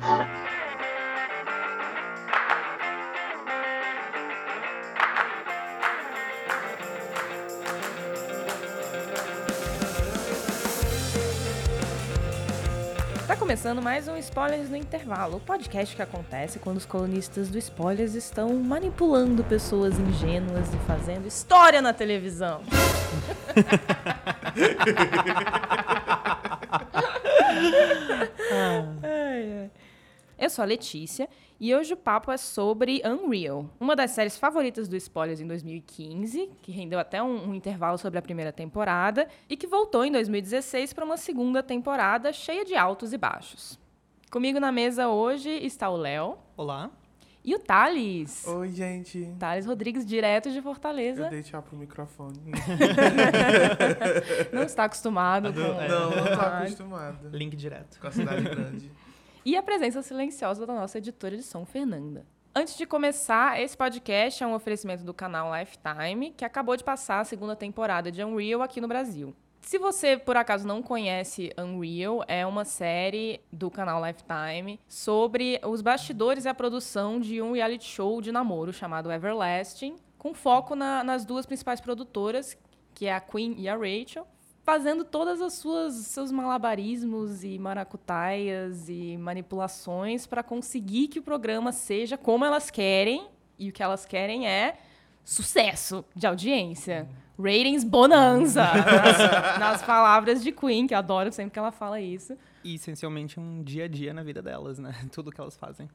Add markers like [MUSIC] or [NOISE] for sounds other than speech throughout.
Tá começando mais um Spoilers no Intervalo, o podcast que acontece quando os colunistas do Spoilers estão manipulando pessoas ingênuas e fazendo história na televisão. [LAUGHS] Eu sou a Letícia e hoje o papo é sobre Unreal, uma das séries favoritas do Spoilers em 2015, que rendeu até um, um intervalo sobre a primeira temporada e que voltou em 2016 para uma segunda temporada cheia de altos e baixos. Comigo na mesa hoje está o Léo Olá. e o Thales. Oi, gente. Thales Rodrigues, direto de Fortaleza. Eu dei tchau pro microfone. [LAUGHS] Não está acostumado com. É. Não, não Ai. acostumado. Link direto. Com a cidade grande. [LAUGHS] E a presença silenciosa da nossa editora de som, Fernanda. Antes de começar, esse podcast é um oferecimento do canal Lifetime, que acabou de passar a segunda temporada de Unreal aqui no Brasil. Se você, por acaso, não conhece Unreal, é uma série do canal Lifetime sobre os bastidores e a produção de um reality show de namoro chamado Everlasting, com foco na- nas duas principais produtoras, que é a Queen e a Rachel, fazendo todas as suas seus malabarismos e maracutaias e manipulações para conseguir que o programa seja como elas querem, e o que elas querem é sucesso de audiência. Ratings bonanza, nas, nas palavras de Queen, que eu adoro sempre que ela fala isso. E essencialmente um dia a dia na vida delas, né? [LAUGHS] Tudo que elas fazem.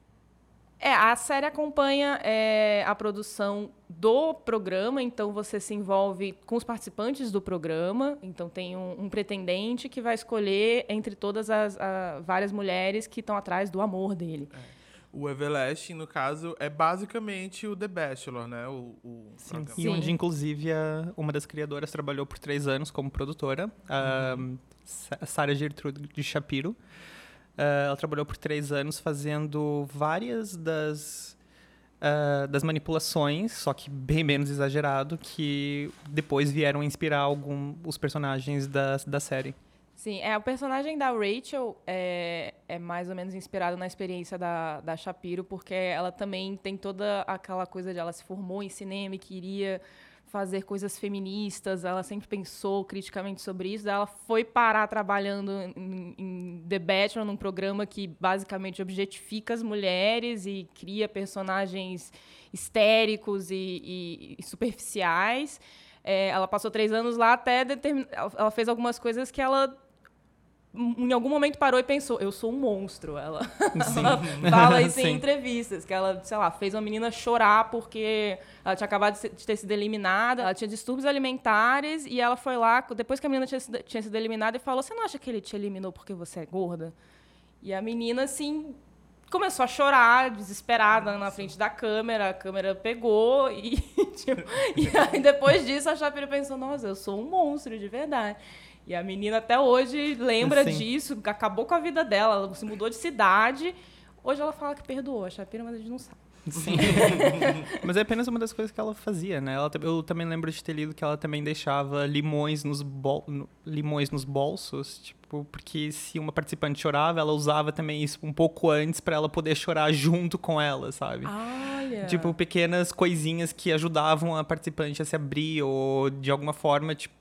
É, a série acompanha é, a produção do programa, então você se envolve com os participantes do programa. Então tem um, um pretendente que vai escolher entre todas as a, várias mulheres que estão atrás do amor dele. O Everlasting, no caso, é basicamente o The Bachelor, né? O, o. E Sim. onde, inclusive, a- uma das criadoras trabalhou por três anos como produtora, a Sa- Sarah Gertrude de Shapiro. Ah, ela trabalhou por três anos fazendo várias das, ah, das manipulações, só que bem menos exagerado, que depois vieram inspirar algum, os personagens da, da série. Sim, é, o personagem da Rachel é, é mais ou menos inspirado na experiência da, da Shapiro, porque ela também tem toda aquela coisa de ela se formou em cinema e queria fazer coisas feministas, ela sempre pensou criticamente sobre isso, ela foi parar trabalhando em, em The Bachelor, num programa que basicamente objetifica as mulheres e cria personagens histéricos e, e- e superficiais. É, ela passou três anos lá até determin... ela fez algumas coisas que ela em algum momento parou e pensou, eu sou um monstro. Ela, [LAUGHS] ela fala isso em [LAUGHS] entrevistas, que ela, sei lá, fez uma menina chorar porque ela tinha acabado de, ter sido eliminada, ela tinha distúrbios alimentares e ela foi lá, depois que a menina tinha sido, tinha sido eliminada, e falou, você não acha que ele te eliminou porque você é gorda? E a menina, assim, começou a chorar, desesperada, na frente da câmera, a câmera pegou e, [LAUGHS] tipo, e aí depois disso a Shapiro pensou, nossa, eu sou um monstro de verdade. E a menina até hoje lembra Sim. disso, acabou com a vida dela, ela se mudou de cidade. Hoje ela fala que perdoou a Shapiro, mas a gente não sabe. Sim. [LAUGHS] Mas é apenas uma das coisas que ela fazia, né? Ela, eu também lembro de ter lido que ela também deixava limões nos, bol, limões nos bolsos, tipo, porque se uma participante chorava, ela usava também isso um pouco antes pra ela poder chorar junto com ela, sabe? Olha. Tipo, pequenas coisinhas que ajudavam a participante a se abrir ou de alguma forma, tipo,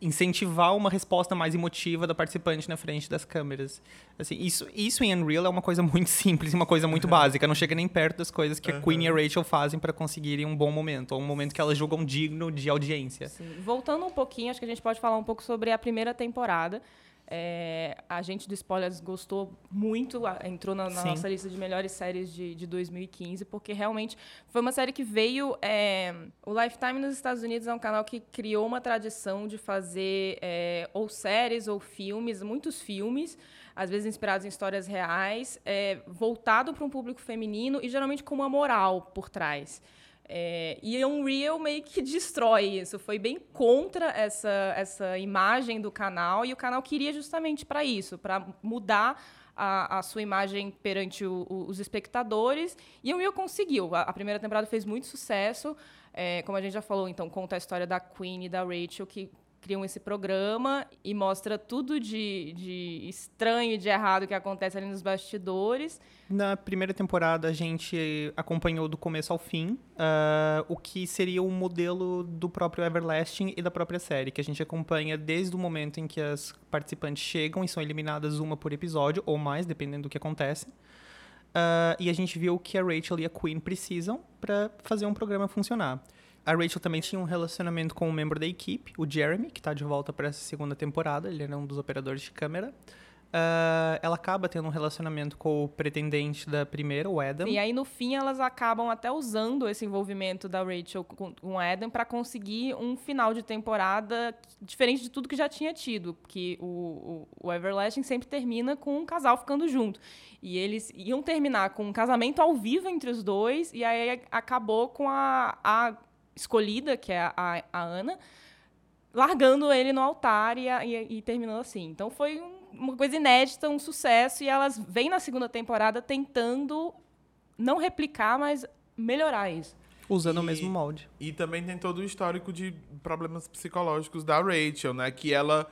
incentivar uma resposta mais emotiva da participante na frente das câmeras. Assim, isso, isso em Unreal é uma coisa muito [LAUGHS] simples uma coisa muito básica. Não chega nem perto das coisas que a Queen e a Rachel fazem para conseguirem um bom momento, ou um momento que elas julgam digno de audiência. Sim. Voltando um pouquinho, acho que a gente pode falar um pouco sobre a primeira temporada. É, a gente do Spoilers gostou muito, entrou na, na nossa lista de melhores séries de, de 2015, porque realmente foi uma série que veio. é, o Lifetime nos Estados Unidos é um canal que criou uma tradição de fazer é, ou séries ou filmes, muitos filmes, às vezes inspirados em histórias reais, é, voltado para um público feminino e geralmente com uma moral por trás. É, e Unreal meio que destrói isso. Foi bem contra essa, essa imagem do canal e o canal queria justamente para isso, para mudar a, a sua imagem perante o- o- os espectadores. E Unreal conseguiu. A, a primeira temporada fez muito sucesso. É, como a gente já falou, então, conta a história da Queen e da Rachel, que criam esse programa e mostra tudo de, de estranho e de errado que acontece ali nos bastidores. Na primeira temporada, a gente acompanhou do começo ao fim uh, o que seria o modelo do próprio Everlasting e da própria série, que a gente acompanha desde o momento em que as participantes chegam e são eliminadas uma por episódio, ou mais, dependendo do que acontece. Uh, e a gente viu o que a Rachel e a Queen precisam para fazer um programa funcionar. A Rachel também tinha um relacionamento com um membro da equipe, o Jeremy, que está de volta para essa segunda temporada. Ele era um dos operadores de câmera. Uh, ela acaba tendo um relacionamento com o pretendente da primeira, o Adam. E aí, no fim, elas acabam até usando esse envolvimento da Rachel com o Adam para conseguir um final de temporada diferente de tudo que já tinha tido. Porque o, o, o Everlasting sempre termina com um casal ficando junto. E eles iam terminar com um casamento ao vivo entre os dois, e aí acabou com a, a escolhida, que é a, a Ana, largando ele no altar e, e, e terminando assim. Então foi um uma coisa inédita, um sucesso, e elas vêm na segunda temporada tentando não replicar, mas melhorar isso. Usando e, o mesmo molde. E também tem todo o histórico de problemas psicológicos da Rachel, né? Que ela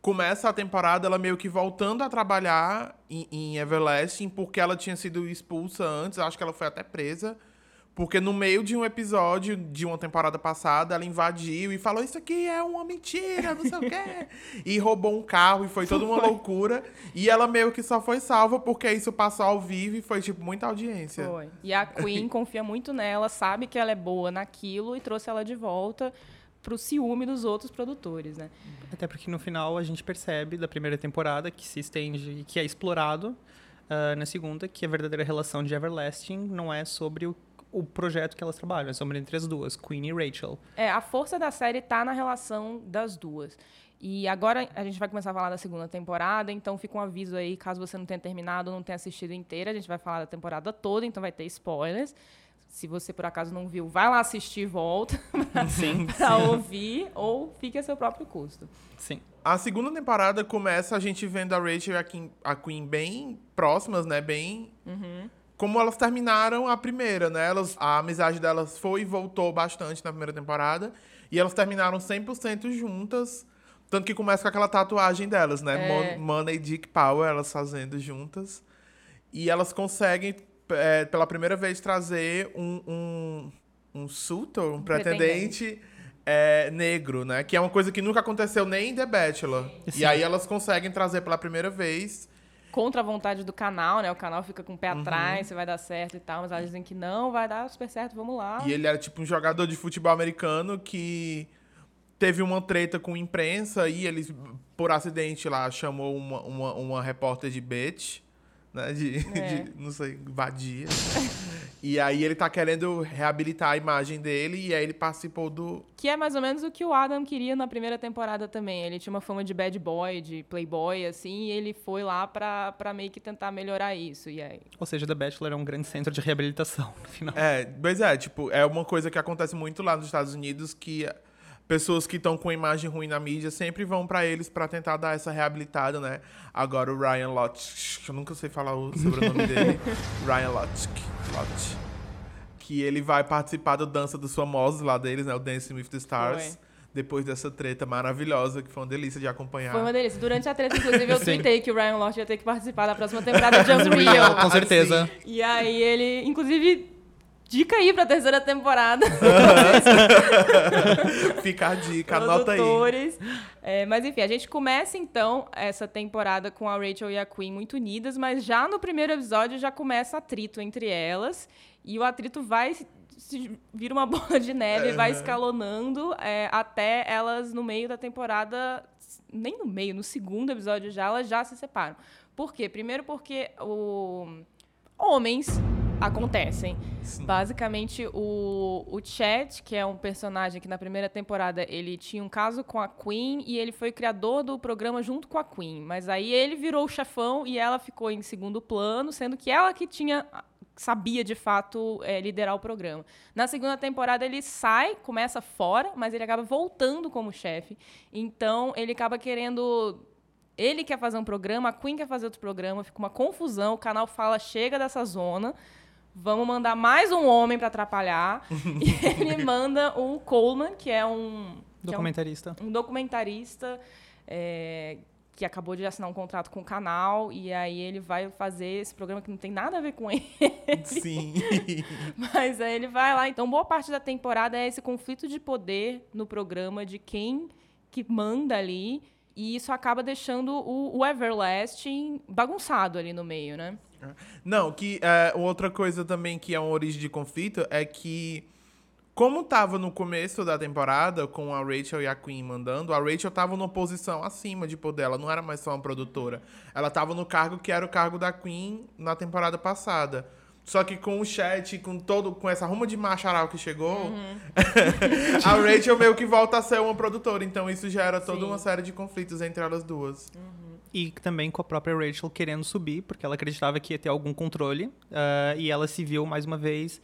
começa a temporada ela meio que voltando a trabalhar em, em Everlasting porque ela tinha sido expulsa antes, acho que ela foi até presa porque no meio de um episódio de uma temporada passada, ela invadiu e falou: Isso aqui é uma mentira, não sei o quê. [LAUGHS] E roubou um carro e foi toda uma loucura. E ela meio que só foi salva porque isso passou ao vivo e foi, tipo, muita audiência. Foi. E a Queen [LAUGHS] confia muito nela, sabe que ela é boa naquilo e trouxe ela de volta pro ciúme dos outros produtores, né? Até porque no final a gente percebe da primeira temporada que se estende, que é explorado uh, na segunda, que a verdadeira relação de Everlasting não é sobre o o projeto que elas trabalham, sobre entre as duas, Queen e Rachel. É, a força da série está na relação das duas. E agora a gente vai começar a falar da segunda temporada, então fica um aviso aí, caso você não tenha terminado ou não tenha assistido inteira, a gente vai falar da temporada toda, então vai ter spoilers. Se você por acaso não viu, vai lá assistir e volta [LAUGHS] para ouvir, ou fique a seu próprio custo. Sim. A segunda temporada começa a gente vendo a Rachel e a Queen, a Queen bem próximas, né? Bem. Uhum como elas terminaram a primeira, né? Elas, a amizade delas foi e voltou bastante na primeira temporada. E elas terminaram 100% juntas. Tanto que começa com aquela tatuagem delas, né? É. Money, Dick Power, elas fazendo juntas. E elas conseguem, é, pela primeira vez, trazer um, um, um suitor, um pretendente, pretendente. É, negro, né? Que é uma coisa que nunca aconteceu nem em The Bachelor. Sim. E aí elas conseguem trazer pela primeira vez contra a vontade do canal, né? O canal fica com o pé uhum. atrás, se vai dar certo e tal, mas elas dizem que não, vai dar super certo, vamos lá. E ele era tipo um jogador de futebol americano que teve uma treta com a imprensa e ele, por acidente lá, chamou uma, uma, uma repórter de bitch, né? De, é. de não sei, vadia. [LAUGHS] E aí ele tá querendo reabilitar a imagem dele e aí ele participou do. Que é mais ou menos o que o Adam queria na primeira temporada também. Ele tinha uma fama de bad boy, de playboy, assim, e ele foi lá pra, pra meio que tentar melhorar isso. E aí... Ou seja, The Bachelor é um grande centro de reabilitação, no final. É, pois é, tipo, é uma coisa que acontece muito lá nos Estados Unidos que pessoas que estão com imagem ruim na mídia sempre vão para eles para tentar dar essa reabilitada, né? Agora o Ryan Lotch, eu nunca sei falar o sobrenome dele, [LAUGHS] Ryan Lotch, Lotch, que ele vai participar do Dança dos Famosos lá deles, né? O Dancing with the Stars. Foi. Depois dessa treta maravilhosa, que foi uma delícia de acompanhar. Foi uma delícia. Durante a treta, inclusive, eu [LAUGHS] tuitei que o Ryan Lotch ia ter que participar da próxima temporada de Unreal. [LAUGHS] Com certeza. E aí ele, inclusive, Dica aí pra terceira temporada. [LAUGHS] Fica a dica, anota aí. É, mas enfim, a gente começa então essa temporada com a Rachel e a Queen muito unidas, mas já no primeiro episódio já começa atrito entre elas. E o atrito vai se vira uma [LAUGHS] bola de neve, e vai escalonando é, até elas no meio da temporada, nem no meio, no segundo episódio já, elas já se separam. Por quê? Primeiro porque o homens acontecem. Sim. Basicamente, o, o Chat, que é um personagem que na primeira temporada ele tinha um caso com a Queen e ele foi criador do programa junto com a Queen. Mas aí ele virou o chefão e ela ficou em segundo plano, sendo que ela que tinha sabia de fato é, liderar o programa. Na segunda temporada ele sai, começa fora, mas ele acaba voltando como chefe. Então ele acaba querendo ele quer fazer um programa, a Queen quer fazer outro programa, fica uma confusão, o canal fala chega dessa zona vamos mandar mais um homem para atrapalhar. e [LAUGHS] ele manda o Coleman, que é um Documentarista. É um, um, documentarista é, que acabou de assinar um contrato com o canal e aí ele vai fazer esse programa que não tem nada a ver com ele. Sim. [LAUGHS] Mas aí ele vai lá. Então, boa parte da temporada é esse conflito de poder no programa de quem que manda ali. E isso acaba deixando o, o Everlasting bagunçado ali no meio, né? Não, que é, outra coisa também que é uma origem de conflito é que como tava no começo da temporada, com a Rachel e a Queen mandando, a Rachel tava numa posição acima de poder. Ela não era mais só uma produtora. Ela tava no cargo que era o cargo da Queen na temporada passada. Só que com o chat, com todo, com essa ruma de macharal que chegou, uhum. [LAUGHS] a Rachel meio que volta a ser uma produtora. Então isso gera toda Sim. uma série de conflitos entre elas duas. Uhum. E também com a própria Rachel querendo subir, porque ela acreditava que ia ter algum controle. Uh, e ela se viu mais uma vez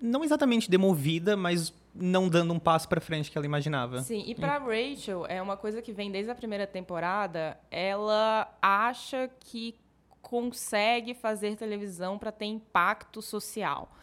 não exatamente demovida, mas não dando um passo para frente que ela imaginava. Sim, e para Rachel é uma coisa que vem desde a primeira temporada. Ela acha que consegue fazer televisão para ter impacto social.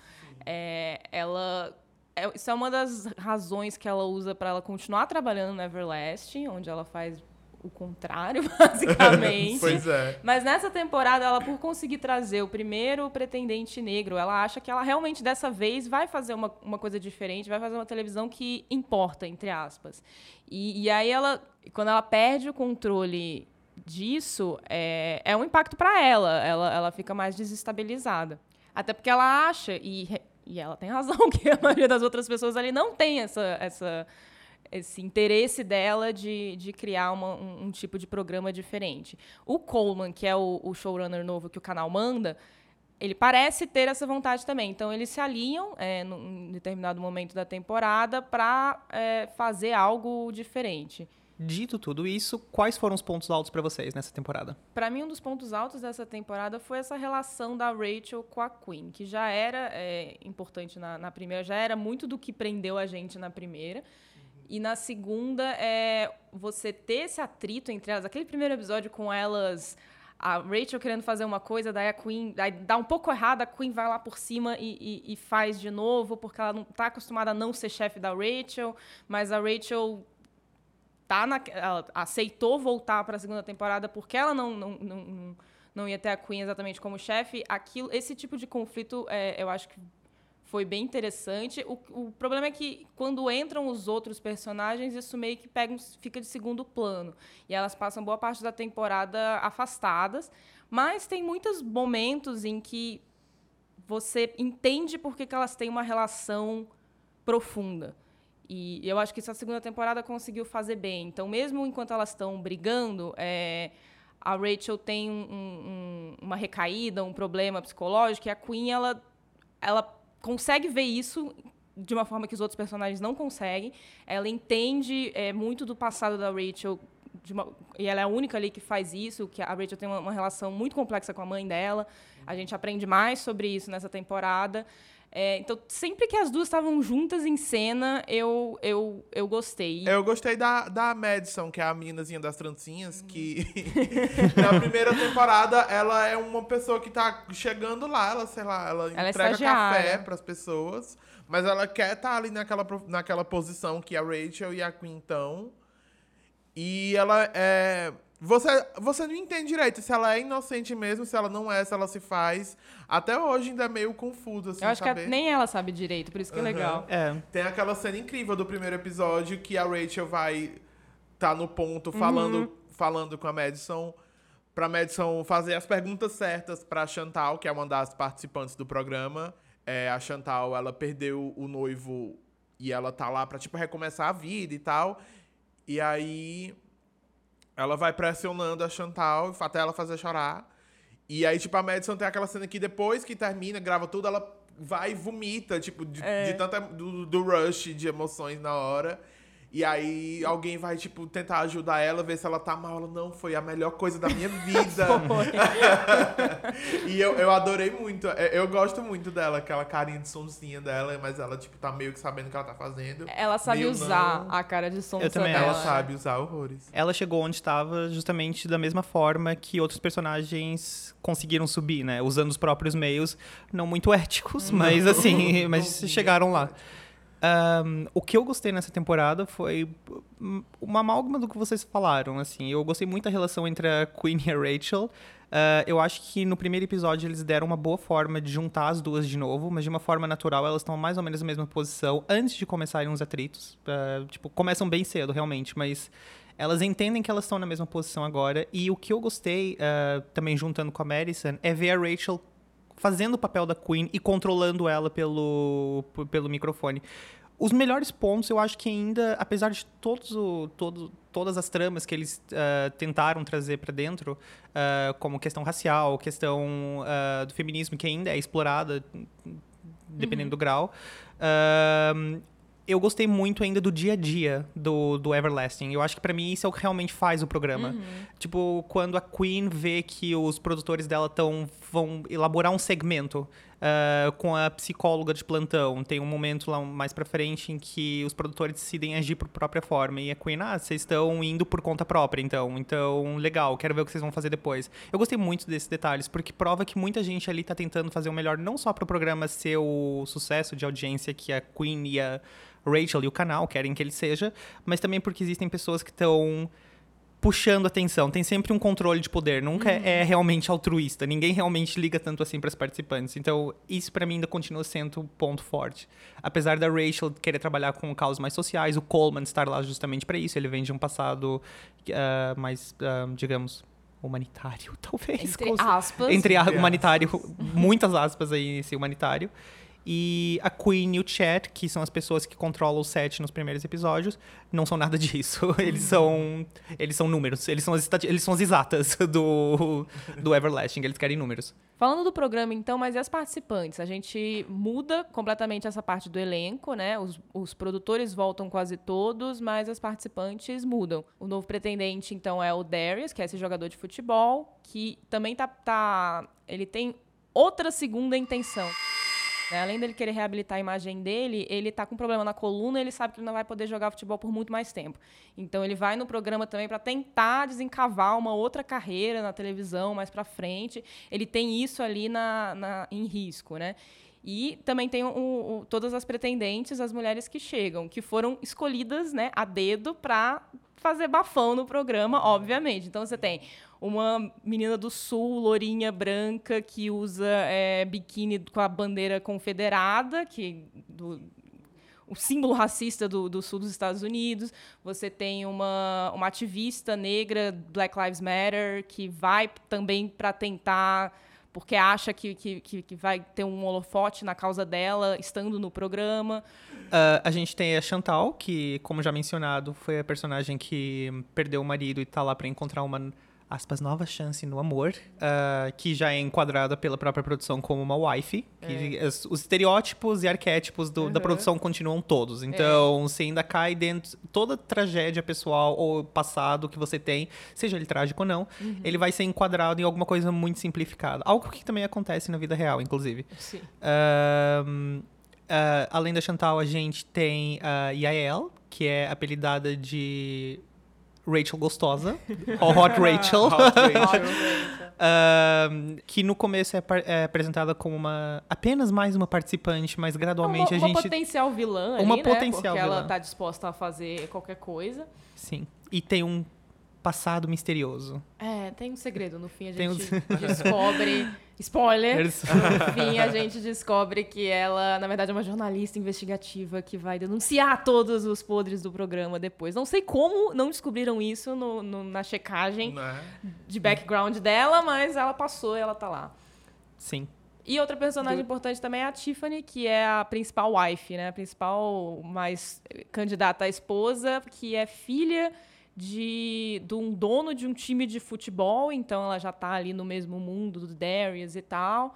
É, ela é, isso é uma das razões que ela usa para ela continuar trabalhando no Everlasting, onde ela faz o contrário, [LAUGHS] basicamente. [LAUGHS] pois é. Mas nessa temporada, ela, por conseguir trazer o primeiro pretendente negro, ela acha que ela realmente, dessa vez, vai fazer uma, uma coisa diferente, vai fazer uma televisão que importa, entre aspas. E, e aí ela, quando ela perde o controle disso, é, é um impacto para ela. ela. Ela fica mais desestabilizada. Até porque ela acha, e, e ela tem razão, [LAUGHS] que a maioria das outras pessoas ali não tem essa, essa esse interesse dela de, de criar uma, um, um, tipo de programa diferente. O Coleman, que é o, o, showrunner novo que o canal manda, ele parece ter essa vontade também. Então, eles se alinham é, num determinado momento da temporada para é, fazer algo diferente. Dito tudo isso, quais foram os pontos altos para vocês nessa temporada? Para mim, um dos pontos altos dessa temporada foi essa relação da Rachel com a Queen, que já era é, importante na, na primeira, já era muito do que prendeu a gente na primeira. E na segunda é você ter esse atrito entre elas. Aquele primeiro episódio com elas, a Rachel querendo fazer uma coisa, daí a Queen daí dá um pouco errado, a Queen vai lá por cima e, e, e faz de novo, porque ela não está acostumada a não ser chefe da Rachel, mas a Rachel tá na, aceitou voltar para a segunda temporada porque ela não, não, não, não ia ter a Queen exatamente como chefe. Aquilo, esse tipo de conflito, é, eu acho que foi bem interessante. O, o, problema é que quando entram os outros personagens, isso meio que pega, fica de segundo plano. E elas passam boa parte da temporada afastadas. Mas tem muitos momentos em que você entende por que, que elas têm uma relação profunda. E eu acho que isso a segunda temporada conseguiu fazer bem. Então, mesmo enquanto elas estão brigando, é, a Rachel tem um, um, uma recaída, um problema psicológico, e a Queen, ela, ela consegue ver isso de uma forma que os outros personagens não conseguem. Ela entende é, muito do passado da Rachel uma, e ela é a única ali que faz isso, que a Rachel tem uma, uma, relação muito complexa com a mãe dela. A gente aprende mais sobre isso nessa temporada. É, então, sempre que as duas estavam juntas em cena, eu, eu, eu gostei. Eu gostei da, da Madison, que é a meninazinha das trancinhas, que [LAUGHS] na primeira temporada ela é uma pessoa que tá chegando lá, ela, sei lá, ela, ela é entrega é café para as pessoas, mas ela quer estar tá ali naquela, naquela posição que a Rachel e a Queen estão. E ela é você, você não entende direito se ela é inocente mesmo, se ela não é, se ela se faz. Até hoje ainda é meio confuso, assim, Eu acho saber. que nem ela sabe direito, por isso que uhum. é legal. É. Tem aquela cena incrível do primeiro episódio que a Rachel vai tá no ponto falando, uhum. falando com a Madison pra Madison fazer as perguntas certas pra Chantal, que é uma das participantes do programa. É, a Chantal, ela perdeu o noivo e ela tá lá pra, tipo, recomeçar a vida e tal. E aí ela vai pressionando a Chantal até ela fazer chorar. E aí, tipo, a Madison tem aquela cena que depois que termina, grava tudo, ela vai e vomita, tipo, de, é. de tanta. Do, do rush de emoções na hora. E aí alguém vai, tipo, tentar ajudar ela, ver se ela tá mal. Ela, não, foi a melhor coisa da minha [LAUGHS] vida. [LAUGHS] e eu, eu adorei muito. É, eu gosto muito dela, aquela carinha de sonzinha dela, mas ela, tipo, tá meio que sabendo o que ela tá fazendo. Ela sabe usar não. a cara de também dela. Ela sabe usar horrores. Ela chegou onde estava justamente da mesma forma que outros personagens conseguiram subir, né? Usando os próprios meios, não muito éticos, não, mas assim, [LAUGHS] mas chegaram lá. Um, o que eu gostei nessa temporada foi uma amálgama do que vocês falaram, assim. Eu gostei muito da relação entre a Queen e a Rachel. Uh, eu acho que no primeiro episódio eles deram uma boa forma de juntar as duas de novo, mas de uma forma natural elas estão mais ou menos na mesma posição antes de começarem os atritos. Uh, tipo, começam bem cedo, realmente, mas elas entendem que elas estão na mesma posição agora. E o que eu gostei, uh, também juntando com a Madison, é ver a Rachel fazendo o papel da Queen e controlando ela pelo, pelo microfone. Os melhores pontos, eu acho que ainda, apesar de todos o, todo, todas as tramas que eles uh, tentaram trazer para dentro, uh, como questão racial, questão uh, do feminismo, que ainda é explorada, dependendo uhum. do grau, eu gostei muito ainda do dia a dia do, do Everlasting. Eu acho que para mim isso é o que realmente faz o programa. Uhum. Tipo, quando a Queen vê que os produtores dela tão, vão elaborar um segmento uh, com a psicóloga de plantão. Tem um momento lá mais pra frente em que os produtores decidem agir por própria forma. E a Queen, ah, vocês estão indo por conta própria, então. Então, legal, quero ver o que vocês vão fazer depois. Eu gostei muito desses detalhes, porque prova que muita gente ali tá tentando fazer o melhor, não só pro programa ser o sucesso de audiência que a Queen e a Rachel e o canal querem que ele seja, mas também porque existem pessoas que estão puxando atenção. Tem sempre um controle de poder, nunca uhum. é realmente altruísta. Ninguém realmente liga tanto assim para os participantes. Então, isso para mim ainda continua sendo um ponto forte. Apesar da Rachel querer trabalhar com causas mais sociais, o Coleman estar lá justamente para isso. Ele vem de um passado uh, mais, uh, digamos, humanitário, [LAUGHS] talvez. Entre aspas. Entre a, humanitário, muitas aspas aí nesse humanitário e a Queen e o Chat, que são as pessoas que controlam o set nos primeiros episódios, não são nada [LAUGHS] disso. Eles são eles são números, eles são as, eles são as exatas [LAUGHS] do, do Everlasting, eles querem números. Falando do programa, então, mas e as participantes? A gente muda completamente essa parte do elenco, né? Os, os produtores voltam quase todos, mas as participantes mudam. O novo pretendente, então, é o Darius, que é esse jogador de futebol, que também tá, tá ele tem outra segunda intenção. Né? Além dele querer reabilitar a imagem dele, ele está com problema na coluna, ele sabe que ele não vai poder jogar futebol por muito mais tempo. Então ele vai no programa também para tentar desencavar uma outra carreira na televisão mais para frente. Ele tem isso ali na, na, em risco, né? E também tem o, o, todas as pretendentes, as mulheres que chegam, que foram escolhidas né, a dedo para fazer bafão no programa, obviamente. Então você tem uma menina do sul, lourinha, branca, que usa é, biquíni com a bandeira confederada, que do, o símbolo racista do, do, sul dos Estados Unidos. Você tem uma, uma ativista negra, Black Lives Matter, que vai também para tentar porque acha que, que, que, vai ter um holofote na causa dela estando no programa. Uh, a gente tem a Chantal, que, como já mencionado, foi a personagem que perdeu o marido e está lá para encontrar uma aspas, nova chance no amor, uh, que já é enquadrada pela própria produção como uma wife. É. Os, os, estereótipos e arquétipos do, uhum. da produção continuam todos. Então, é. você ainda cai dentro. Toda tragédia pessoal ou passado que você tem, seja ele trágico ou não, uhum. ele vai ser enquadrado em alguma coisa muito simplificada. Algo que também acontece na vida real, inclusive. Sim. Uh, uh, além da Chantal, a gente tem a Yael, que é apelidada de Rachel gostosa, Hot [LAUGHS] Rachel, Hot Rachel. uh, [LAUGHS] que no começo é, é, apresentada como uma apenas mais uma participante, mas gradualmente uma, a gente uma potencial vilã, uma ali, potencial né? Porque vilã. ela está disposta a fazer qualquer coisa. Sim, e tem um passado misterioso. É, tem um segredo. No fim a gente um... [LAUGHS] descobre. Spoiler! no fim a gente descobre que ela, na verdade, é uma jornalista investigativa que vai denunciar todos os podres do programa depois. Não sei como não descobriram isso no, no, na checagem é? de background dela, mas ela passou e ela tá lá. Sim. E outra personagem importante também é a Tiffany, que é a principal wife, né? A principal mais candidata à esposa, que é filha de, de um dono de um time de futebol, então ela já está ali no mesmo mundo do Darius e tal.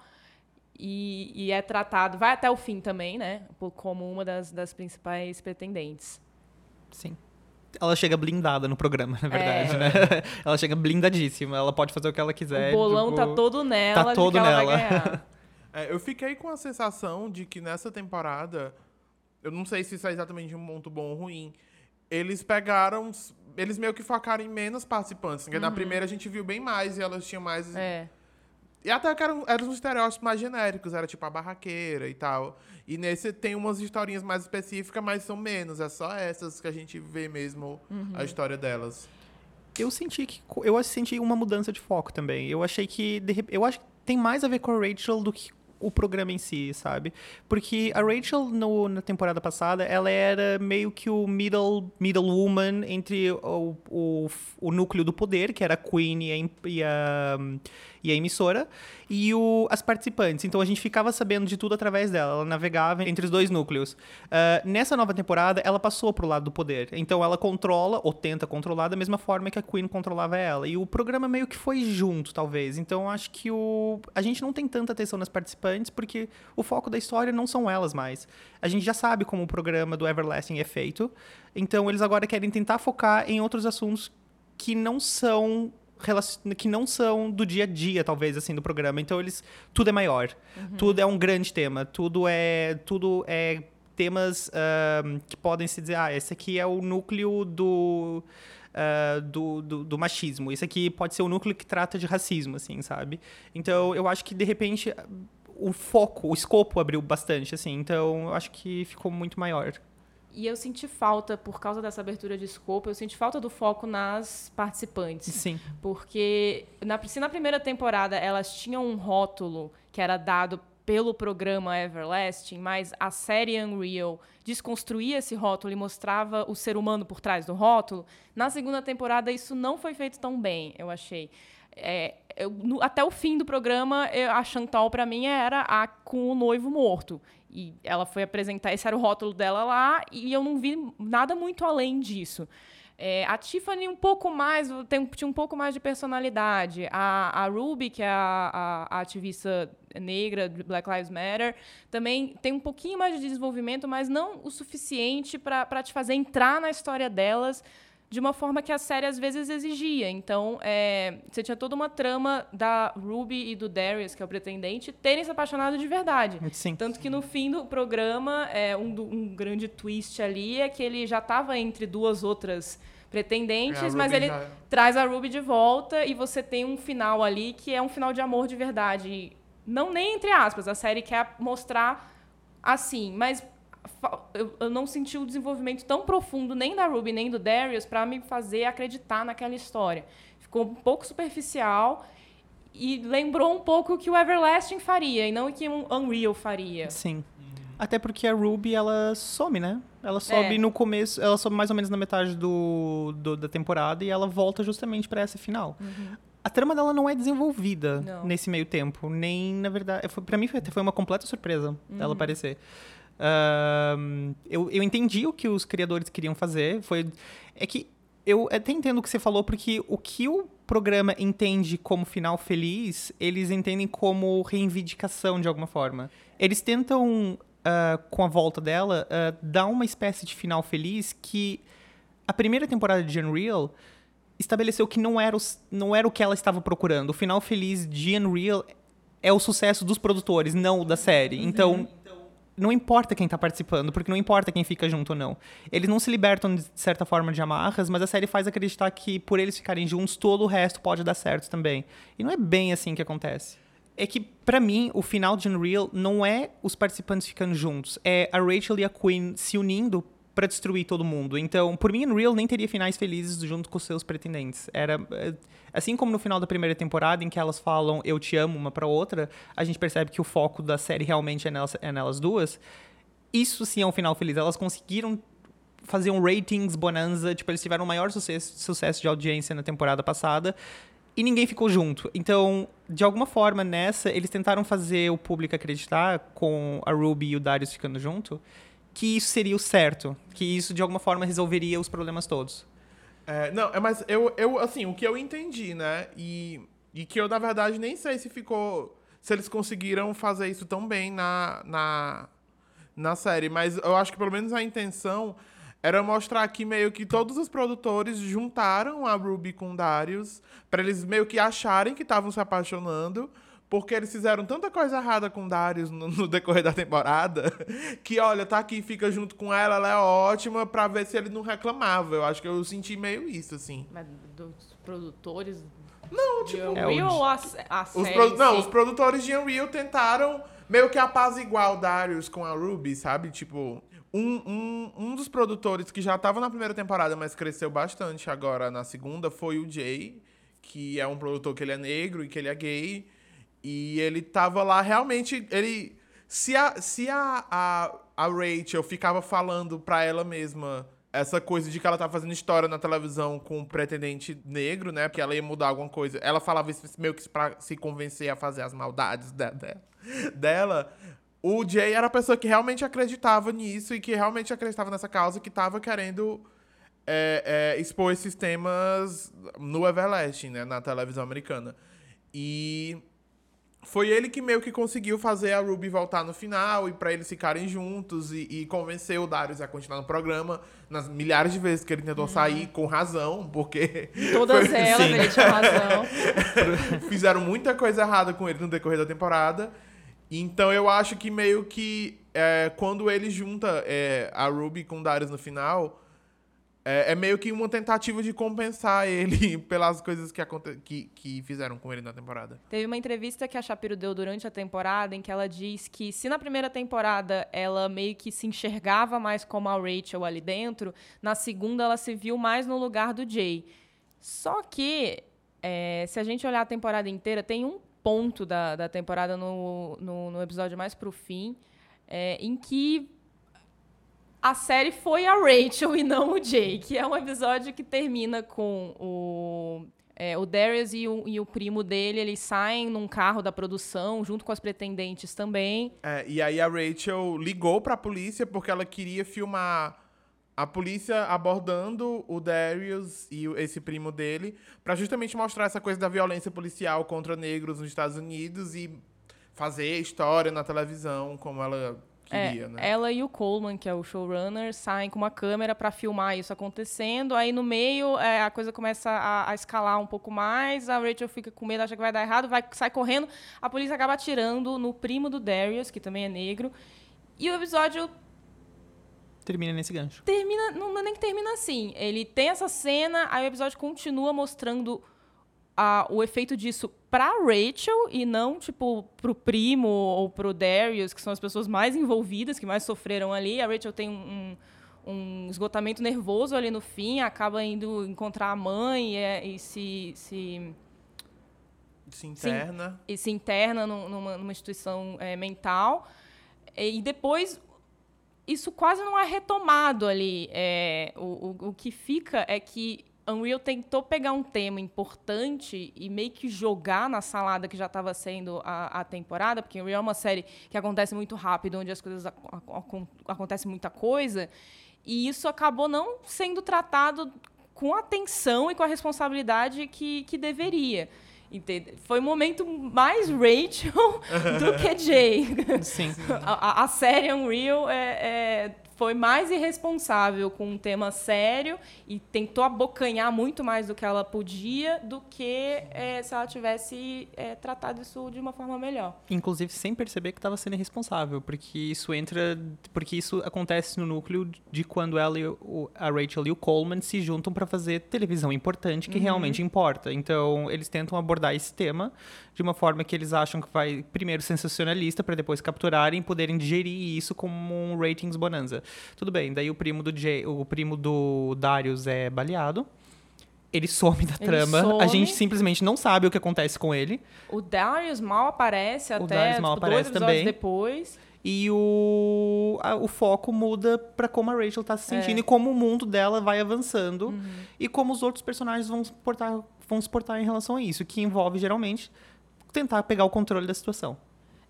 E, e, é tratado, vai até o fim também, né? Como uma das, das principais pretendentes. Sim. Ela chega blindada no programa, [LAUGHS] na verdade, é. né? [LAUGHS] Ela chega blindadíssima, ela pode fazer o que ela quiser. O bolão tipo, tá todo nela, tá todo nela. É, eu fiquei com a sensação de que nessa temporada, eu não sei se isso é exatamente um ponto bom ou ruim, eles pegaram eles meio que focaram em menos participantes. Uhum. Na primeira a gente viu bem mais e elas tinham mais. É. E até que eram, eram os estereótipos mais genéricos, era tipo a barraqueira e tal. E nesse tem umas historinhas mais específicas, mas são menos. É só essas que a gente vê mesmo uhum. a história delas. Eu senti que. Eu senti uma mudança de foco também. Eu achei que. Eu acho que tem mais a ver com a Rachel do que o programa em si, sabe? Porque a Rachel, no, na temporada passada, ela era meio que o middle, middle woman entre o, o, o núcleo do poder, que era a Queen e a, e a, e a emissora, e o, as participantes. Então a gente ficava sabendo de tudo através dela. Ela navegava entre os dois núcleos. Uh, nessa nova temporada, ela passou pro lado do poder. Então ela controla, ou tenta controlar, da mesma forma que a Queen controlava ela. E o programa meio que foi junto, talvez. Então acho que o, a gente não tem tanta atenção nas participantes, porque o foco da história não são elas mais. A gente já sabe como o programa do Everlasting é feito. Então eles agora querem tentar focar em outros assuntos que não são que não são do dia a dia, talvez, assim, do programa. Então, eles... Tudo é maior. Uhum. Tudo é um grande tema. Tudo é... Tudo é temas uh, que podem se dizer, ah, esse aqui é o núcleo do... Uh, do, do, do, machismo. Esse aqui pode ser o núcleo que trata de racismo, assim, sabe? Então, eu acho que, de repente, o foco, o escopo abriu bastante, assim. Então, eu acho que ficou muito maior. E eu senti falta, por causa dessa abertura de escopo, eu senti falta do foco nas participantes. Sim. Porque na, se na primeira temporada elas tinham um rótulo que era dado pelo programa Everlasting, mas a série Unreal desconstruía esse rótulo e mostrava o ser humano por trás do rótulo, na segunda temporada isso não foi feito tão bem, eu achei. É, eu, no, até o fim do programa, eu, a Chantal, para mim, era a com o noivo morto. E ela foi apresentar, esse era o rótulo dela lá, e eu não vi nada muito além disso. É, a Tiffany um pouco mais, tem, tinha um pouco mais de personalidade. A, a Ruby, que é a, a, a, ativista negra de Black Lives Matter, também tem um pouquinho mais de desenvolvimento, mas não o suficiente para te fazer entrar na história delas de uma forma que a série às vezes exigia. Então, é, você tinha toda uma trama da Ruby e do Darius, que é o pretendente, terem se apaixonado de verdade. Sim. Tanto que no fim do programa, é, um, um grande twist ali é que ele já estava entre duas outras pretendentes, é, mas ele já... traz a Ruby de volta e você tem um final ali que é um final de amor de verdade. Não nem entre aspas, a série quer mostrar assim, mas eu, eu não senti o desenvolvimento tão profundo nem da Ruby nem do Darius para me fazer acreditar naquela história. Ficou um pouco superficial e lembrou um pouco o que o Everlasting faria e não o que um Unreal faria. Sim. Até porque a Ruby, ela some, né? Ela sobe é. no começo, ela sobe mais ou menos na metade do, do da temporada e ela volta justamente para essa final. Uhum. A trama dela não é desenvolvida não. nesse meio tempo, nem na verdade, para mim foi, foi uma completa surpresa uhum. ela aparecer. Eu, eu entendi o que os criadores queriam fazer. Foi, é que eu até entendo o que você falou, porque o que o programa entende como final feliz, eles entendem como reivindicação de alguma forma. Eles tentam, uh, com a volta dela, uh, dar uma espécie de final feliz que a primeira temporada de Unreal estabeleceu que não era, o, não era o que ela estava procurando. O final feliz de Unreal é o sucesso dos produtores, não o da série. Uhum. Não importa quem tá participando, porque não importa quem fica junto ou não. Eles não se libertam, de certa forma, de amarras, mas a série faz acreditar que por eles ficarem juntos, todo o resto pode dar certo também. E não é bem assim que acontece. É que, para mim, o final de Unreal não é os participantes ficando juntos, é a Rachel e a Queen se unindo para destruir todo mundo. Então, por mim, Unreal nem teria finais felizes junto com seus pretendentes. Era eh, assim como no final da primeira temporada, em que elas falam eu te amo uma para outra, a gente percebe que o foco da série realmente é nelas, é nelas duas. Isso sim é um final feliz. Elas conseguiram fazer um ratings bonanza, tipo, eles tiveram o maior sucesso, sucesso de audiência na temporada passada e ninguém ficou junto. Então, de alguma forma, nessa, eles tentaram fazer o público acreditar, com a Ruby e o Darius ficando junto, que isso seria o certo, que isso de alguma forma resolveria os problemas todos. É, não, é, mas eu, eu, assim, o que eu entendi, né? E, e que eu, na verdade, nem sei se ficou. Se eles conseguiram fazer isso tão bem na, na, na série. Mas eu acho que pelo menos a intenção era mostrar que meio que todos os produtores juntaram a Ruby com Darius para eles meio que acharem que estavam se apaixonando porque eles fizeram tanta coisa errada com Darius no, no, decorrer da temporada, [LAUGHS] que olha, tá aqui, fica junto com ela, ela é ótima, pra ver se ele não reclamava. Eu acho que eu senti meio isso, assim. Mas dos produtores Não, tipo... É Unreal onde- ou a, a Os série não, os produtores de Unreal tentaram meio que apaziguar o Darius com a Ruby, sabe? Tipo, um, um, um dos produtores que já tava na primeira temporada, mas cresceu bastante agora na segunda, foi o Jay, que é um produtor que ele é negro e que ele é gay. E ele tava lá realmente. Ele. Se a, se a, a, a Rachel ficava falando pra ela mesma essa coisa de que ela tá fazendo história na televisão com um pretendente negro, né? Porque ela ia mudar alguma coisa. Ela falava isso meio que pra se convencer a fazer as maldades da- da- dela. O Jay era a pessoa que realmente acreditava nisso e que realmente acreditava nessa causa, que tava querendo é, é, expor esses temas no Everlasting, né? Na televisão americana. E foi ele que meio que conseguiu fazer a Ruby voltar no final e pra eles ficarem juntos e, e convencer o Darius a continuar no programa nas milhares de vezes que ele tentou sair com razão, porque Todas [LAUGHS] foi- elas, Sim. ele tinha razão. [LAUGHS] fizeram muita coisa errada com ele no decorrer da temporada. Então eu acho que meio que é, quando ele junta é, a Ruby com o Darius no final, é, é meio que uma tentativa de compensar [LAUGHS] ele pelas coisas que, que, que fizeram com ele na temporada. Teve uma entrevista que a Shapiro deu durante a temporada em que ela diz que se na primeira temporada ela meio que se enxergava mais como a Rachel ali dentro, na segunda ela se viu mais no lugar do Jay. Só que, é, se a gente olhar a temporada inteira, tem um ponto da, da temporada no, no, no episódio mais pro fim, é, em que a série foi a Rachel e não o Jay, que é um episódio que termina com o, é, o Darius e o, e o primo dele, eles saem num carro da produção, junto com as pretendentes também. É, e aí a Rachel ligou pra polícia porque ela queria filmar a polícia abordando o Darius e esse primo dele pra justamente mostrar essa coisa da violência policial contra negros nos Estados Unidos e fazer história na televisão como ela queria, É, né? Ela e o Coleman, que é o showrunner, saem com uma câmera para filmar isso acontecendo. Aí no meio é, a coisa começa a, a escalar um pouco mais. A Rachel fica com medo, acha que vai dar errado, vai sai correndo. A polícia acaba atirando no primo do Darius, que também é negro. E o episódio Termina nesse gancho. termina, não é nem que termina assim. Ele tem essa cena, aí o episódio continua mostrando a- o efeito disso pra Rachel e não, tipo, pro primo ou pro Darius, que são as pessoas mais envolvidas, que mais sofreram ali. A Rachel tem um, um- esgotamento nervoso ali no fim, acaba indo encontrar a mãe e, é- e se, se Se interna. e se interna num- numa, numa instituição é, mental. E depois, isso quase não é retomado ali. É, o, o, o que fica é que Unreal tentou pegar um tema importante e meio que jogar na salada que já estava sendo a, a temporada, porque Unreal é uma série que acontece muito rápido, onde as coisas ac- ac- acontece muita coisa, e isso acabou não sendo tratado com a atenção e com a responsabilidade que, que deveria. Entende? Foi um momento mais Rachel [LAUGHS] do que Jay. Sim. [LAUGHS] A, a- série Unreal é, é, foi mais irresponsável com um tema sério e tentou abocanhar muito mais do que ela podia do que é, se ela tivesse é, tratado isso de uma forma melhor. Inclusive sem perceber que estava sendo irresponsável, porque isso entra, porque isso acontece no núcleo de quando ela e o, a Rachel e o Coleman se juntam para fazer televisão importante que realmente importa. Então eles tentam abordar esse tema de uma forma que eles acham que vai primeiro sensacionalista para depois capturarem e poderem digerir isso como um ratings bonanza. Tudo bem, daí o primo do Jay, o primo do Darius é baleado. Ele some da Ele trama. A some. gente simplesmente não sabe o que acontece com ele. O Darius mal aparece O até Darius mal tipo, dois aparece episódios também. depois. E o, a- o foco muda pra como a Rachel tá se sentindo É. Uhum. e como o mundo dela vai avançando e como os outros personagens vão se, portar, vão se portar em relação a isso, que envolve geralmente tentar pegar o controle da situação.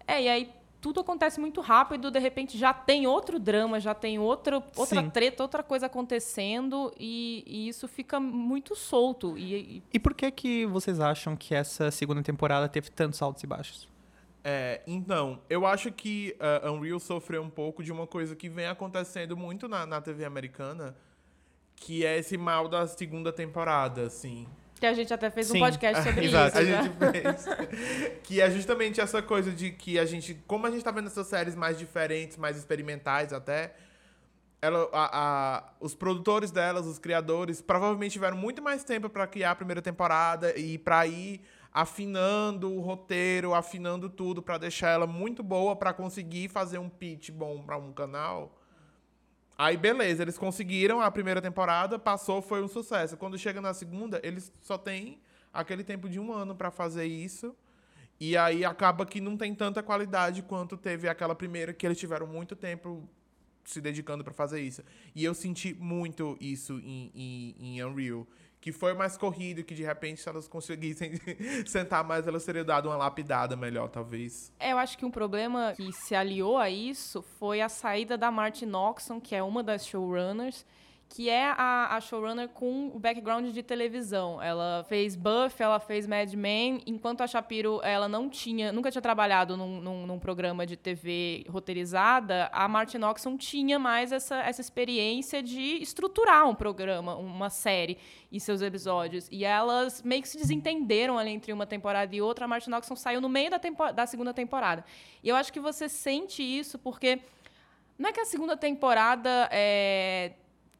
É, e aí tudo acontece muito rápido, de repente já tem outro drama, já tem outro, outra Sim. treta, outra coisa acontecendo e, e isso fica muito solto. E, e E por que que vocês acham que essa segunda temporada teve tantos altos e baixos? É, então, eu acho que uh, Unreal sofreu um pouco de uma coisa que vem acontecendo muito na, na TV americana, que é esse mal da segunda temporada, assim. Que a gente até fez um Sim. podcast [LAUGHS] sobre Exato, isso. a né? gente fez. que é justamente essa coisa de que a gente, como a gente tá vendo essas séries mais diferentes, mais experimentais até, ela, a, a, os produtores delas, os criadores, provavelmente tiveram muito mais tempo para criar a primeira temporada e para ir afinando o roteiro, afinando tudo para deixar ela muito boa para conseguir fazer um pitch bom para um canal. Aí beleza, eles conseguiram a primeira temporada, passou, foi um sucesso. Quando chega na segunda, eles só têm aquele tempo de um ano para fazer isso. E aí acaba que não tem tanta qualidade quanto teve aquela primeira que eles tiveram muito tempo se dedicando para fazer isso. E eu senti muito isso em, em, em, Unreal. Que foi mais corrido, que de repente, se elas conseguissem [LAUGHS] sentar mais, elas teriam dado uma lapidada melhor, talvez. É, eu acho que um problema que se aliou a isso foi a saída da Martin Noxon, que é uma das showrunners, que é a, a, showrunner com o background de televisão. Ela fez Buff, ela fez Mad Men, enquanto a Shapiro ela não tinha, nunca tinha trabalhado num, num, num programa de TV roteirizada, a Martin Oxon tinha mais essa, essa experiência de estruturar um programa, uma série e seus episódios. E elas meio que se desentenderam ali entre uma temporada e outra. A Martin Oxon saiu no meio da, da segunda temporada. E eu acho que você sente isso porque não é que a segunda temporada é,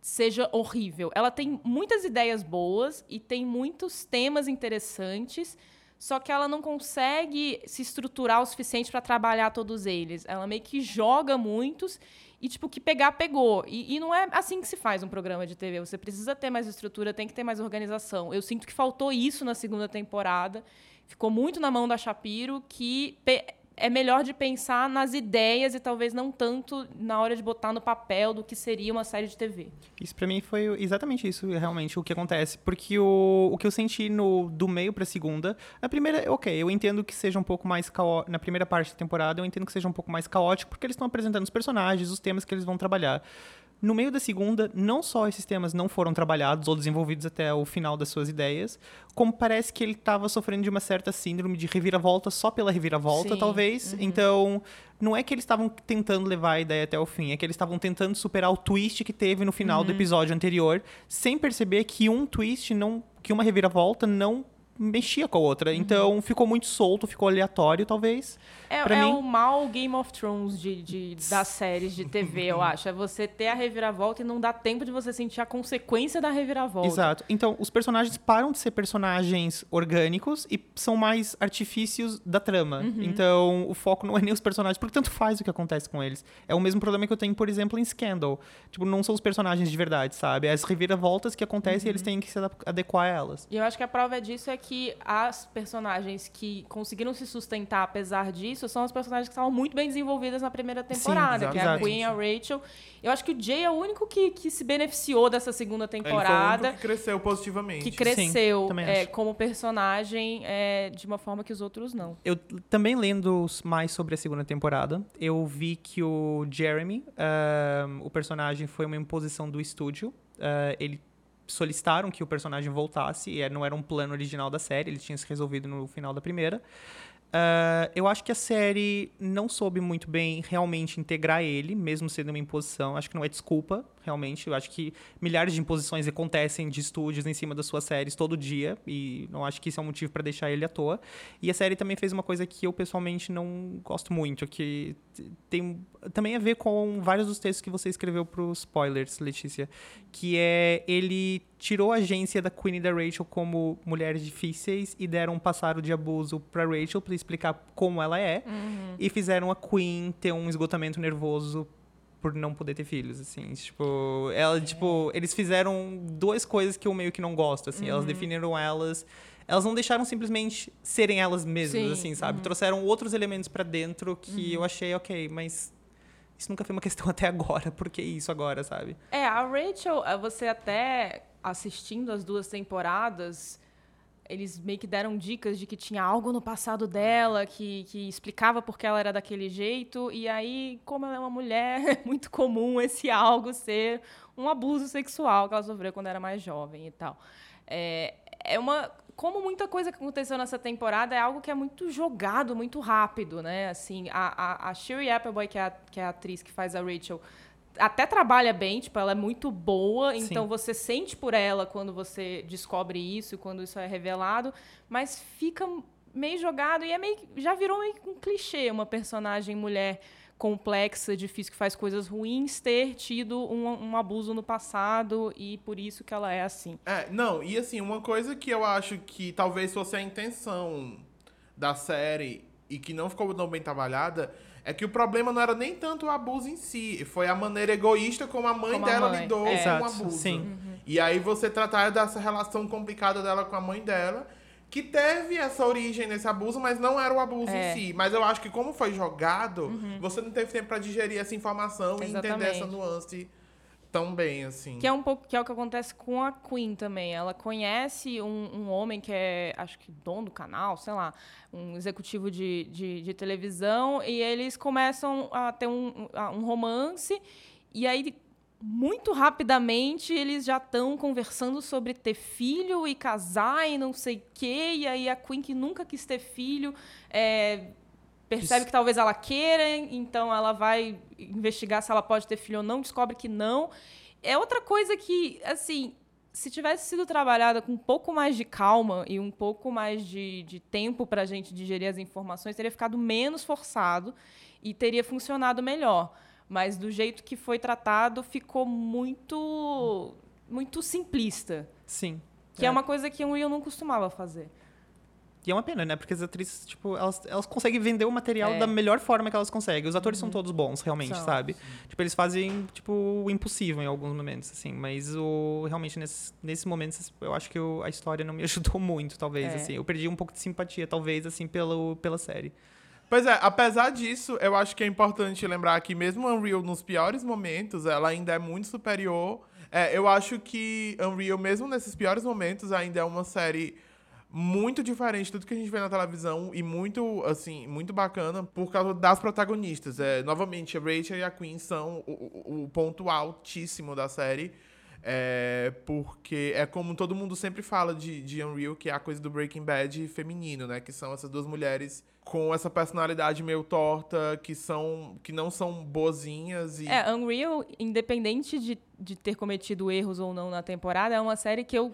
seja horrível. Ela tem muitas ideias boas e tem muitos temas interessantes, só que ela não consegue se estruturar o suficiente para trabalhar todos eles. Ela meio que joga muitos e, tipo, que pegar, pegou. E, e, não é assim que se faz um programa de TV. Você precisa ter mais estrutura, tem que ter mais organização. Eu sinto que faltou isso na segunda temporada. Ficou muito na mão da Shapiro, que é melhor de pensar nas ideias e talvez não tanto na hora de botar no papel do que seria uma série de TV. Isso para mim foi exatamente isso, realmente, o que acontece. Porque o, o que eu senti no, do meio pra segunda, na primeira, ok, eu entendo que seja um pouco mais caótico, na primeira parte da temporada, eu entendo que seja um pouco mais caótico, porque eles estão apresentando os personagens, os temas que eles vão trabalhar. No meio da segunda, não só esses temas não foram trabalhados ou desenvolvidos até o final das suas ideias, como parece que ele estava sofrendo de uma certa síndrome de reviravolta só pela reviravolta, Sim. talvez. Uhum. Então, não é que eles estavam tentando levar a ideia até o fim, é que eles estavam tentando superar o twist que teve no final uhum. do episódio anterior, sem perceber que um twist não, que uma reviravolta não mexia com a outra. Uhum. Então ficou muito solto, ficou aleatório, talvez. É, é mim... o mal Game of Thrones de, de, [LAUGHS] das séries de TV, eu acho. É você ter a reviravolta e não dar tempo de você sentir a consequência da reviravolta. Exato. Então, os personagens param de ser personagens orgânicos e são mais artifícios da trama. Uhum. Então, o foco não é [LAUGHS] nem os personagens, porque tanto faz o que acontece com eles. É o mesmo problema que eu tenho, por exemplo, em Scandal. Tipo, não são os personagens de verdade, sabe? É as reviravoltas que acontecem uhum. e eles têm que se adequar a elas. E eu acho que a prova disso é que as personagens que conseguiram se sustentar apesar disso são as personagens que estavam muito bem desenvolvidas na primeira temporada, Sim, que é a Queen e a Rachel. Eu acho que o Jay é o único que, que se beneficiou dessa segunda temporada. Ele foi o que cresceu positivamente. Que cresceu Sim, é, como personagem é, de uma forma que os outros não. Eu também lendo mais sobre a segunda temporada, eu vi que o Jeremy, uh, o personagem, foi uma imposição do estúdio. Uh, ele solicitaram que o personagem voltasse, e não era um plano original da série, ele tinha se resolvido no final da primeira. Uh, eu acho que a série não soube muito bem realmente integrar ele, mesmo sendo uma imposição. Acho que não é desculpa, realmente. Eu acho que milhares de imposições acontecem de estúdios em cima das suas séries todo dia, e não acho que isso é um motivo para deixar ele à toa. E a série também fez uma coisa que eu pessoalmente não gosto muito, que tem também a ver com vários dos textos que você escreveu para os spoilers, Letícia, que é ele tirou a agência da Queen e da Rachel como mulheres difíceis e deram um passado de abuso para Rachel para explicar como ela é uhum. e fizeram a Queen ter um esgotamento nervoso por não poder ter filhos, assim, tipo, ela, é. tipo, eles fizeram duas coisas que eu meio que não gosto, assim, uhum. elas definiram elas elas não deixaram simplesmente serem elas mesmas, Sim. assim, sabe? Uhum. Trouxeram outros elementos para dentro que uhum. eu achei, ok, mas isso nunca foi uma [LAUGHS] questão até agora, por que isso agora, sabe? É, a Rachel, eh, você até assistindo as duas temporadas, eles meio que deram dicas de que tinha algo no passado dela que, que explicava por que ela era daquele jeito. E aí, como ela é uma mulher, [LAUGHS] é muito comum esse algo ser um abuso sexual que ela sofreu quando era mais jovem e tal. É, é uma. Como muita coisa que aconteceu nessa temporada é algo que é muito jogado, muito rápido, né? Assim, a, a, a Appleboy, que é a, que é a atriz que faz a Rachel, até trabalha bem, tipo, ela é muito boa, Sim. então você sente por ela quando você descobre isso, quando isso é revelado, mas fica meio jogado e é meio já virou meio um clichê uma personagem mulher complexa, difícil, que faz coisas ruins, ter tido um, um abuso no passado e por isso que ela é assim. É, não, e assim, uma coisa que eu acho que talvez fosse a intenção da série e que não ficou tão bem trabalhada é que o problema não era nem tanto o abuso em si, foi a maneira egoísta como a mãe Como a dela mãe, lidou é. com o Exato, abuso. sim. E aí você tratar dessa relação complicada dela com a mãe dela, que teve essa origem nesse abuso, mas não era o abuso É. em si. Mas eu acho que como foi jogado, você não teve tempo pra digerir essa informação e entender Exatamente. essa nuance tão bem, assim. Que é um pouco que é o que acontece com a Queen também. Ela conhece um, um homem que é, acho que dono do canal, sei lá, um executivo de, de, de televisão, e eles começam a ter um, um- romance, e aí, muito rapidamente, eles já estão conversando sobre ter filho e casar e não sei o quê, e aí a Queen, que nunca quis ter filho, é, percebe que talvez ela queira, então ela vai investigar se ela pode ter filho ou não, descobre que não. É outra coisa que, assim, se tivesse sido trabalhada com um pouco mais de calma e um pouco mais de, de tempo para a gente digerir as informações, teria ficado menos forçado e teria funcionado melhor. Mas do jeito que foi tratado, ficou muito, muito simplista. Sim. Que é, uma coisa que Will não costumava fazer. E é uma pena, né? Porque as atrizes, tipo, elas, elas conseguem vender o material É. da melhor forma que elas conseguem. Os atores são todos bons, realmente, São. sabe? Tipo, eles fazem, tipo, o impossível em alguns momentos, assim. Mas o, realmente, nesse, nesse momento, eu acho que o- a história não me [LAUGHS] ajudou muito, talvez, É. assim. Eu perdi um pouco de simpatia, talvez, assim, pelo, pela série. Pois é, apesar disso, eu acho que é importante lembrar que mesmo Unreal nos piores momentos, ela ainda é muito superior. É, eu acho que Unreal, mesmo nesses piores momentos, ainda é uma série muito diferente de tudo que a gente vê na televisão e muito, assim, muito bacana por causa das protagonistas. É, novamente, a Rachel e a Queen são o, o- o ponto altíssimo da série. É, porque é como todo mundo sempre fala de, de Unreal, que é a coisa do Breaking Bad feminino, né? Que são essas duas mulheres com essa personalidade meio torta, que são que não são boazinhas e É, Unreal, independente de, de ter cometido erros ou não na temporada, é uma série que eu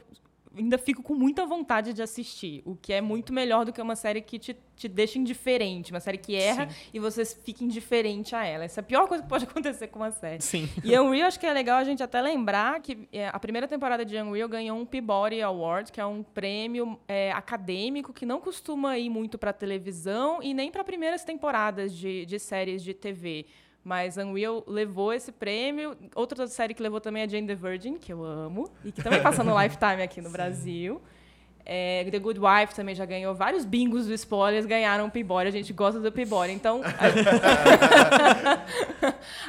ainda fico com muita vontade de assistir. O que é muito melhor do que uma série que te, te deixa indiferente. Uma série que erra e você fica indiferente a ela. Essa é a pior coisa que pode [LAUGHS] acontecer com uma série. Sim. E Unreal, acho que é legal a gente até lembrar que é, a primeira temporada de Unreal ganhou um Peabody Award, que é um prêmio é, acadêmico que não costuma ir muito para televisão e nem para primeiras temporadas de, de séries de TV. Mas Unreal levou esse prêmio. Outra série que levou também é Jane the Virgin, que eu amo, e que também passa no [LAUGHS] Lifetime aqui no Brasil. É, The Good Wife também já ganhou vários bingos do spoilers, ganharam o Peabody. A gente gosta do Peabody. Então,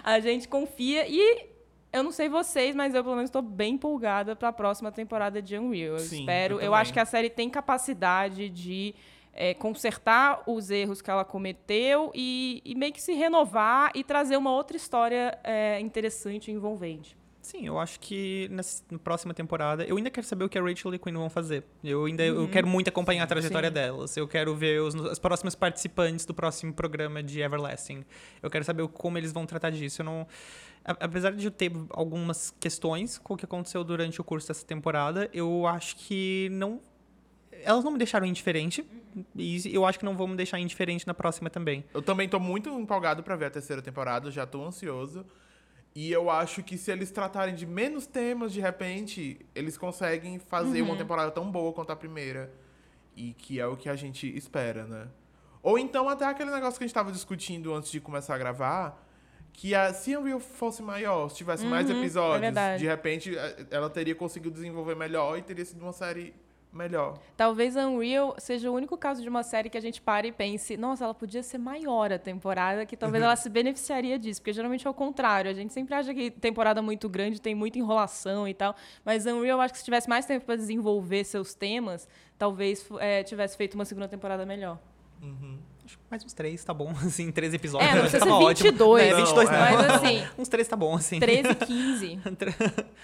a, [LAUGHS] [LAUGHS] a gente confia. E eu não sei vocês, mas eu pelo menos estou bem empolgada para a próxima temporada de Unreal. Eu Sim, espero. eu Eu, acho que a série tem capacidade de é, consertar os erros que ela cometeu e, e meio que se renovar e trazer uma outra história é, interessante e envolvente. Sim, eu acho que nessa, na próxima temporada. Eu ainda quero saber o que a Rachel e a Queen vão fazer. Eu ainda eu quero muito acompanhar a trajetória Sim. delas. Eu quero ver os, as próximas participantes do próximo programa de Everlasting. Eu quero saber como eles vão tratar disso. Eu não. Apesar de eu ter algumas questões com o que aconteceu durante o curso dessa temporada, eu acho que não. Elas não me deixaram indiferente. E eu acho que não vão me deixar indiferente na próxima também. Eu também tô muito empolgado pra ver a terceira temporada, já tô ansioso. E eu acho que se eles tratarem de menos temas, de repente, eles conseguem fazer uma temporada tão boa quanto a primeira. E que é o que a gente espera, né? Ou então até aquele negócio que a gente tava discutindo antes de começar a gravar, que a, se a Unreal fosse maior, se tivesse mais Uhum, é episódios, verdade. de repente eh, ela teria conseguido desenvolver melhor e teria sido uma série melhor. Talvez Unreal seja o único caso de uma série que a gente pare e pense, nossa, ela podia ser maior a temporada, que talvez [LAUGHS] ela se beneficiaria disso, porque geralmente é o contrário. A gente sempre acha que temporada muito grande tem muita enrolação e tal, mas Unreal, eu acho que se tivesse mais tempo para desenvolver seus temas, talvez eh, tivesse feito uma segunda temporada melhor. Acho que mais uns três, tá bom. [LAUGHS] Assim, três episódios. É, não precisa [LAUGHS] tava ser ótimo. 22, É, 22 Não, não. é. mas assim, Uns três tá bom, assim. 13, 15,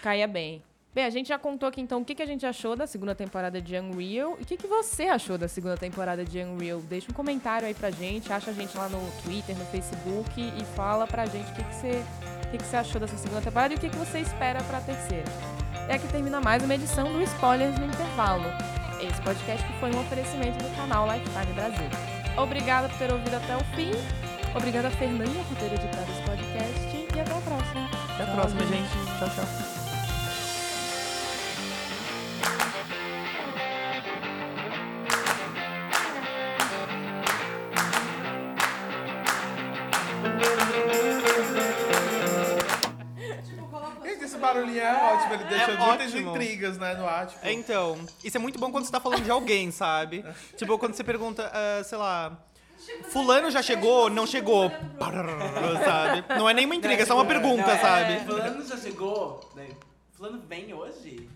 caia bem. Bem, a gente já contou aqui então o que, que a gente achou da segunda temporada de Unreal e o que, que você achou da segunda temporada de Unreal. Deixa um comentário aí pra gente, acha a gente lá no Twitter, no Facebook e fala pra gente o que, que, você, o que, que você achou dessa segunda temporada e o que, que você espera pra terceira. E aqui termina mais uma edição do Spoilers no Intervalo. Esse podcast que foi um oferecimento do canal Lifetime Brasil. Obrigada por ter ouvido até o fim. Obrigada, Fernanda, por ter editado esse podcast. E até a próxima. Até a próxima, gente. Tchau, tchau. Barulhinho é ótimo, ele deixa É muitas ótimo. intrigas, né, no ar. Tipo, É, então, isso é muito bom quando você tá falando de alguém, sabe? [LAUGHS] tipo, quando você pergunta, ah, sei lá, fulano já chegou, não chegou, sabe? Não é nenhuma intriga, é só uma pergunta, Não, é, sabe? Fulano já chegou? Daí, Fulano vem hoje?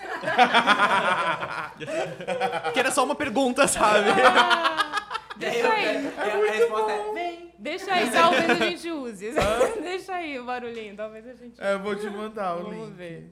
[LAUGHS] Que era só uma pergunta, sabe? [LAUGHS] Deixa aí. daí a resposta é: vem. Deixa aí, [LAUGHS] talvez a gente use. [LAUGHS] Deixa aí o barulhinho, talvez a gente É, eu vou te mandar o Vamos link. ver.